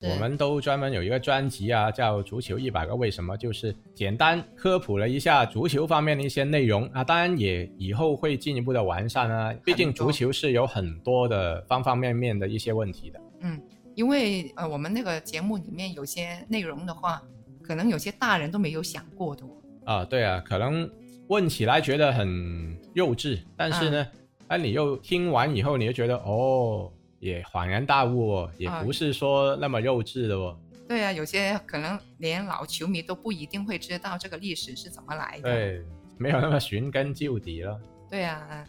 是我们都专门有一个专辑啊，叫《足球一百个为什么》，就是简单科普了一下足球方面的一些内容啊。当然也以后会进一步的完善啊，毕竟足球是有很多的方方面面的一些问题的。嗯，因为呃，我们那个节目里面有些内容的话，可能有些大人都没有想过的哦。啊，对啊，可能问起来觉得很幼稚，但是呢，哎、你又听完以后，你就觉得哦，也恍然大悟哦，也啊不是说那么幼稚的哦。对啊，有些可能连老球迷都不一定会知道这个历史是怎么来的。对，没有那么寻根究底了。对啊，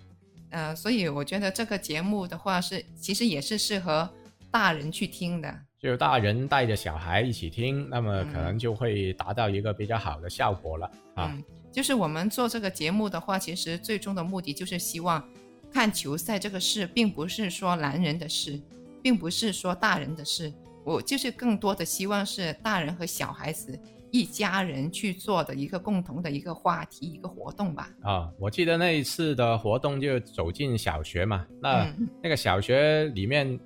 呃，所以我觉得这个节目的话是，其实也是适合大人去听的。就大人带着小孩一起听，那么可嗯能就会达到一个比较好的效果了啊。嗯，就是我们做这个节目的话，其实最终的目的就是希望看球赛这个事，并不是说男人的事，并不是说大人的事。我就是更多的希望是大人和小孩子一家人去做的一个共同的一个话题、一个活动吧。啊，我记得那一次的活动就走进小学嘛，那、嗯那个小学里面，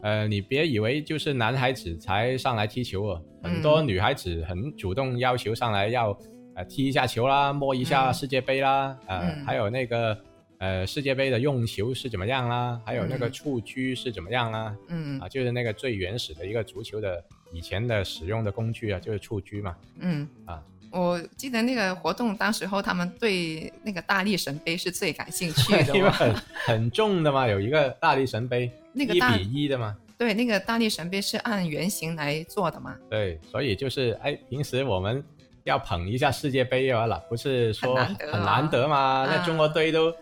呃，你别以为就是男孩子才上来踢球哦，很多嗯女孩子很主动要求上来要呃踢一下球啦，摸一下嗯世界杯啦，呃，嗯还有那个呃世界杯的用球是怎么样啦，还有那个嗯触狙是怎么样啦，嗯啊，就是那个最原始的一个足球的以前的使用的工具啊，就是蹴鞠嘛，嗯啊。我记得那个活动，当时候他们对那个大力神杯是最感兴趣的 因为哦。很很重的嘛，有一个大力神杯，一那个一比一的嘛，对，那个大力神杯是按原型来做的嘛。对，所以就是哎，平时我们要捧一下世界杯完了，不是说很难得嘛？那啊中国队都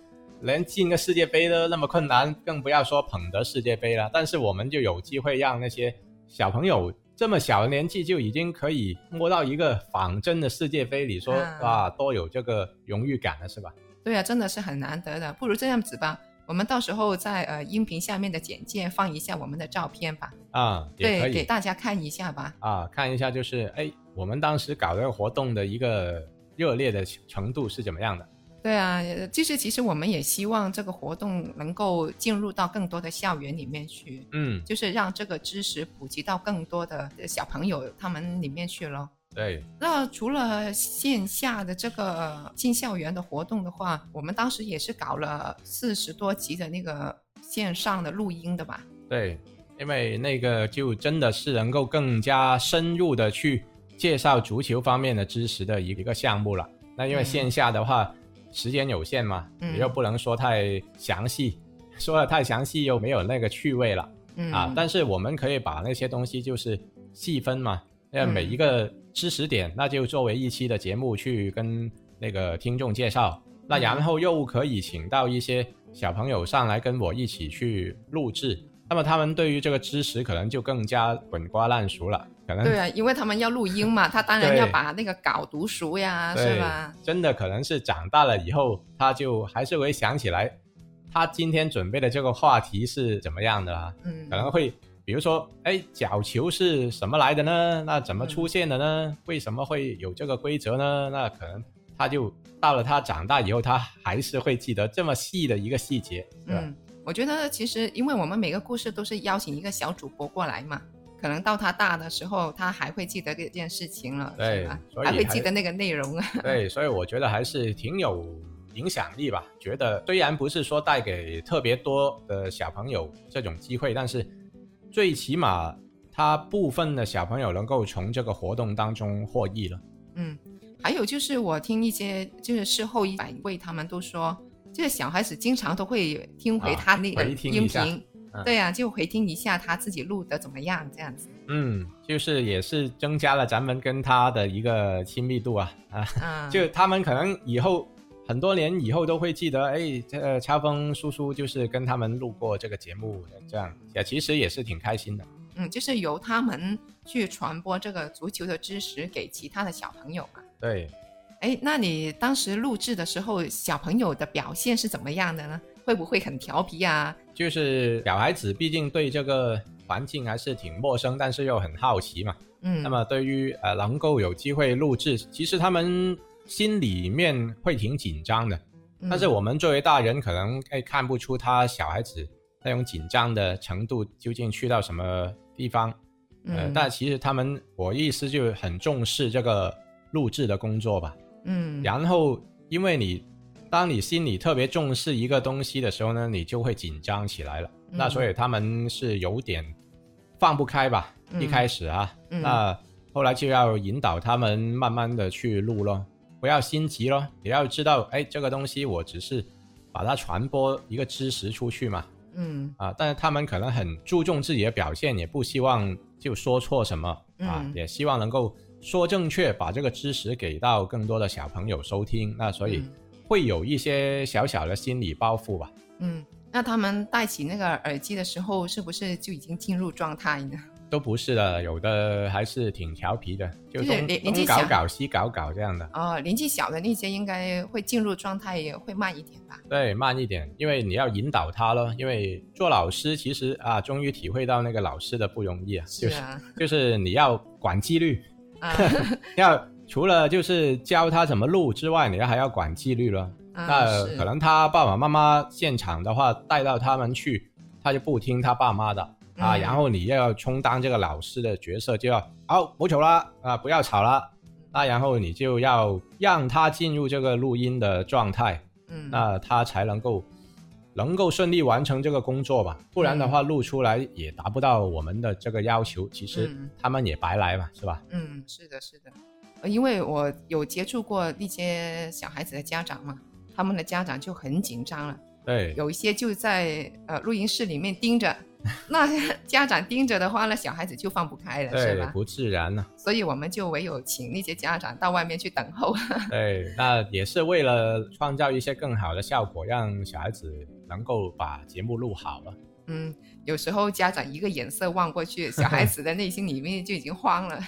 连进个世界杯都那么困难，更不要说捧得世界杯了。但是我们就有机会让那些小朋友这么小的年纪就已经可以摸到一个仿真的世界杯，你说啊哇，多有这个荣誉感了，是吧？对啊，真的是很难得的。不如这样子吧，我们到时候在呃音频下面的简介放一下我们的照片吧，啊，对，给大家看一下吧。啊，看一下就是哎，我们当时搞这个活动的一个热烈的程度是怎么样的？对啊，呃就是其实我们也希望这个活动能够进入到更多的校园里面去，嗯，就是让这个知识普及到更多的小朋友他们里面去咯。对，那除了线下的这个进校园的活动的话，我们当时也是搞了四十多集的那个线上的录音的吧？对，因为那个就真的是能够更加深入的去介绍足球方面的知识的一个项目了。那因为嗯线下的话，时间有限嘛，嗯。你又不能说太详细，说的太详细又没有那个趣味了、嗯。啊。但是我们可以把那些东西就是细分嘛，那每一个知识点，那就作为一期的节目去跟那个听众介绍。那然后又可以请到一些小朋友上来跟我一起去录制，那么他们对于这个知识可能就更加滚瓜烂熟了，可能对啊，因为他们要录音嘛，他当然要把那个稿读熟呀，是吧？真的可能是长大了以后，他就还是会想起来，他今天准备的这个话题是怎么样的啊？嗯，可能会比如说，哎，角球是什么来的呢？那怎么出现的呢？为什么会有这个规则呢？那可能他就到了他长大以后，他还是会记得这么细的一个细节，对吧？嗯，我觉得其实因为我们每个故事都是邀请一个小主播过来嘛，可能到他大的时候，他还会记得这件事情了，对还会记得那个内容啊。对，所以我觉得还是挺有影响力吧。觉得虽然不是说带给特别多的小朋友这种机会，但是最起码他部分的小朋友能够从这个活动当中获益了。嗯，还有就是我听一些就是事后一百位他们都说，这个小孩子经常都会听回啊他那个音频，嗯对啊，就回听一下他自己录的怎么样，这样子。嗯，就是也是增加了咱们跟他的一个亲密度啊啊。啊，就他们可能以后很多年以后都会记得，哎，这个超峰叔叔就是跟他们录过这个节目的，这样也其实也是挺开心的。嗯，就是由他们去传播这个足球的知识给其他的小朋友嘛。对，哎，那你当时录制的时候，小朋友的表现是怎么样的呢？会不会很调皮啊？就是小孩子毕竟对这个环境还是挺陌生，但是又很好奇嘛。嗯，那么对于呃能够有机会录制，其实他们心里面会挺紧张的。嗯但是我们作为大人，可能哎看不出他小孩子那种紧张的程度究竟去到什么地方呃，嗯但其实他们，我意思就很重视这个录制的工作吧。嗯然后，因为你当你心里特别重视一个东西的时候呢，你就会紧张起来了。嗯那所以他们是有点放不开吧，嗯一开始啊，嗯那后来就要引导他们慢慢的去录咯，不要心急咯。你要知道，哎，这个东西我只是把它传播一个知识出去嘛，嗯啊，但是他们可能很注重自己的表现，也不希望就说错什么啊，嗯也希望能够说正确，把这个知识给到更多的小朋友收听。那所以嗯会有一些小小的心理包袱吧。嗯，那他们戴起那个耳机的时候，是不是就已经进入状态呢？都不是的，有的还是挺调皮的，就就是东年年纪搞搞西搞搞这样的。哦，年纪小的那些应该会进入状态，也会慢一点吧？对，慢一点，因为你要引导他咯。因为做老师其实啊，终于体会到那个老师的不容易啊，就是啊，就是你要管纪律，啊 要除了就是教他怎么录之外，你还要管纪律了。啊那可能他爸爸妈妈现场的话，带到他们去，他就不听他爸妈的啊。嗯然后你要充当这个老师的角色，就要好不吵了啊，不要吵了。那然后你就要让他进入这个录音的状态，嗯那他才能够能够顺利完成这个工作吧。不然的话，录出来也达不到我们的这个要求，其实嗯他们也白来嘛，是吧？嗯，是的，是的，呃因为我有接触过那些小孩子的家长嘛，他们的家长就很紧张了，对，有一些就在呃录音室里面盯着，那 家长盯着的话，那小孩子就放不开了，是对，吧？不自然呢、所以我们就唯有请那些家长到外面去等候。对，那也是为了创造一些更好的效果，让小孩子能够把节目录好了。嗯，有时候家长一个眼色望过去，小孩子的内心里面就已经慌了。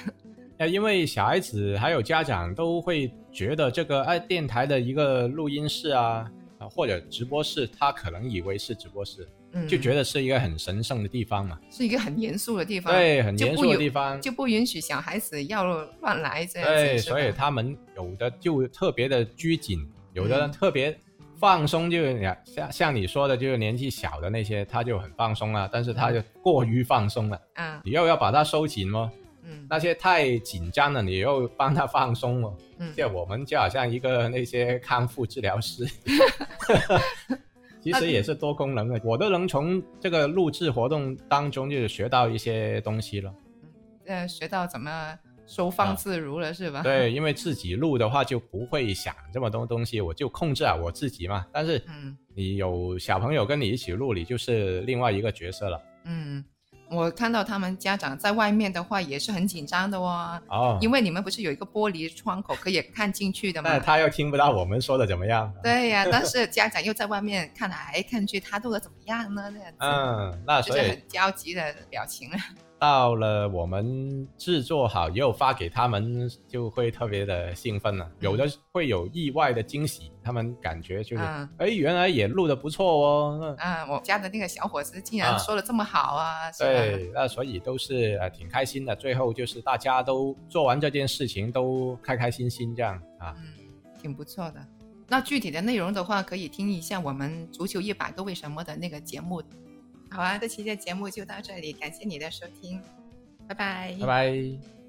呃，因为小孩子还有家长都会觉得这个哎电台的一个录音室啊啊或者直播室，他可能以为是直播室，嗯，就觉得是一个很神圣的地方嘛。是一个很严肃的地方，对，很严肃的地方。就不允许小孩子要乱来这样子。对，所以他们有的就特别的拘谨，有的嗯特别放松，就是像像你说的，就是年纪小的那些，他就很放松了，但是他就过于放松了，啊，你又要把它收紧哦。嗯那些太紧张了，你又帮他放松了。嗯就我们就好像一个那些康复治疗师，其实也是多功能的，我都能从这个录制活动当中就是学到一些东西了。呃，学到怎么收放自如了，是吧？啊对，因为自己录的话就不会想这么多东西，我就控制好我自己嘛。但是嗯你有小朋友跟你一起录，你就是另外一个角色了。嗯，我看到他们家长在外面的话也是很紧张的哦，哦，因为你们不是有一个玻璃窗口可以看进去的吗？那他又听不到我们说的怎么样。对呀、但是家长又在外面看来看去，他做的怎么样呢？这样子，嗯，那所以就是很焦急的表情了。到了我们制作好以后发给他们，就会特别的兴奋了。有的会有意外的惊喜，他们感觉就是，哎、嗯原来也录的不错哦。嗯啊，我家的那个小伙子竟啊然说的这么好啊？对，那所以都是呃挺开心的。最后就是大家都做完这件事情，都开开心心这样啊。嗯，挺不错的。那具体的内容的话，可以听一下我们《足球一百个为什么》的那个节目。好啊，这期的节目就到这里，感谢你的收听，拜拜。拜拜。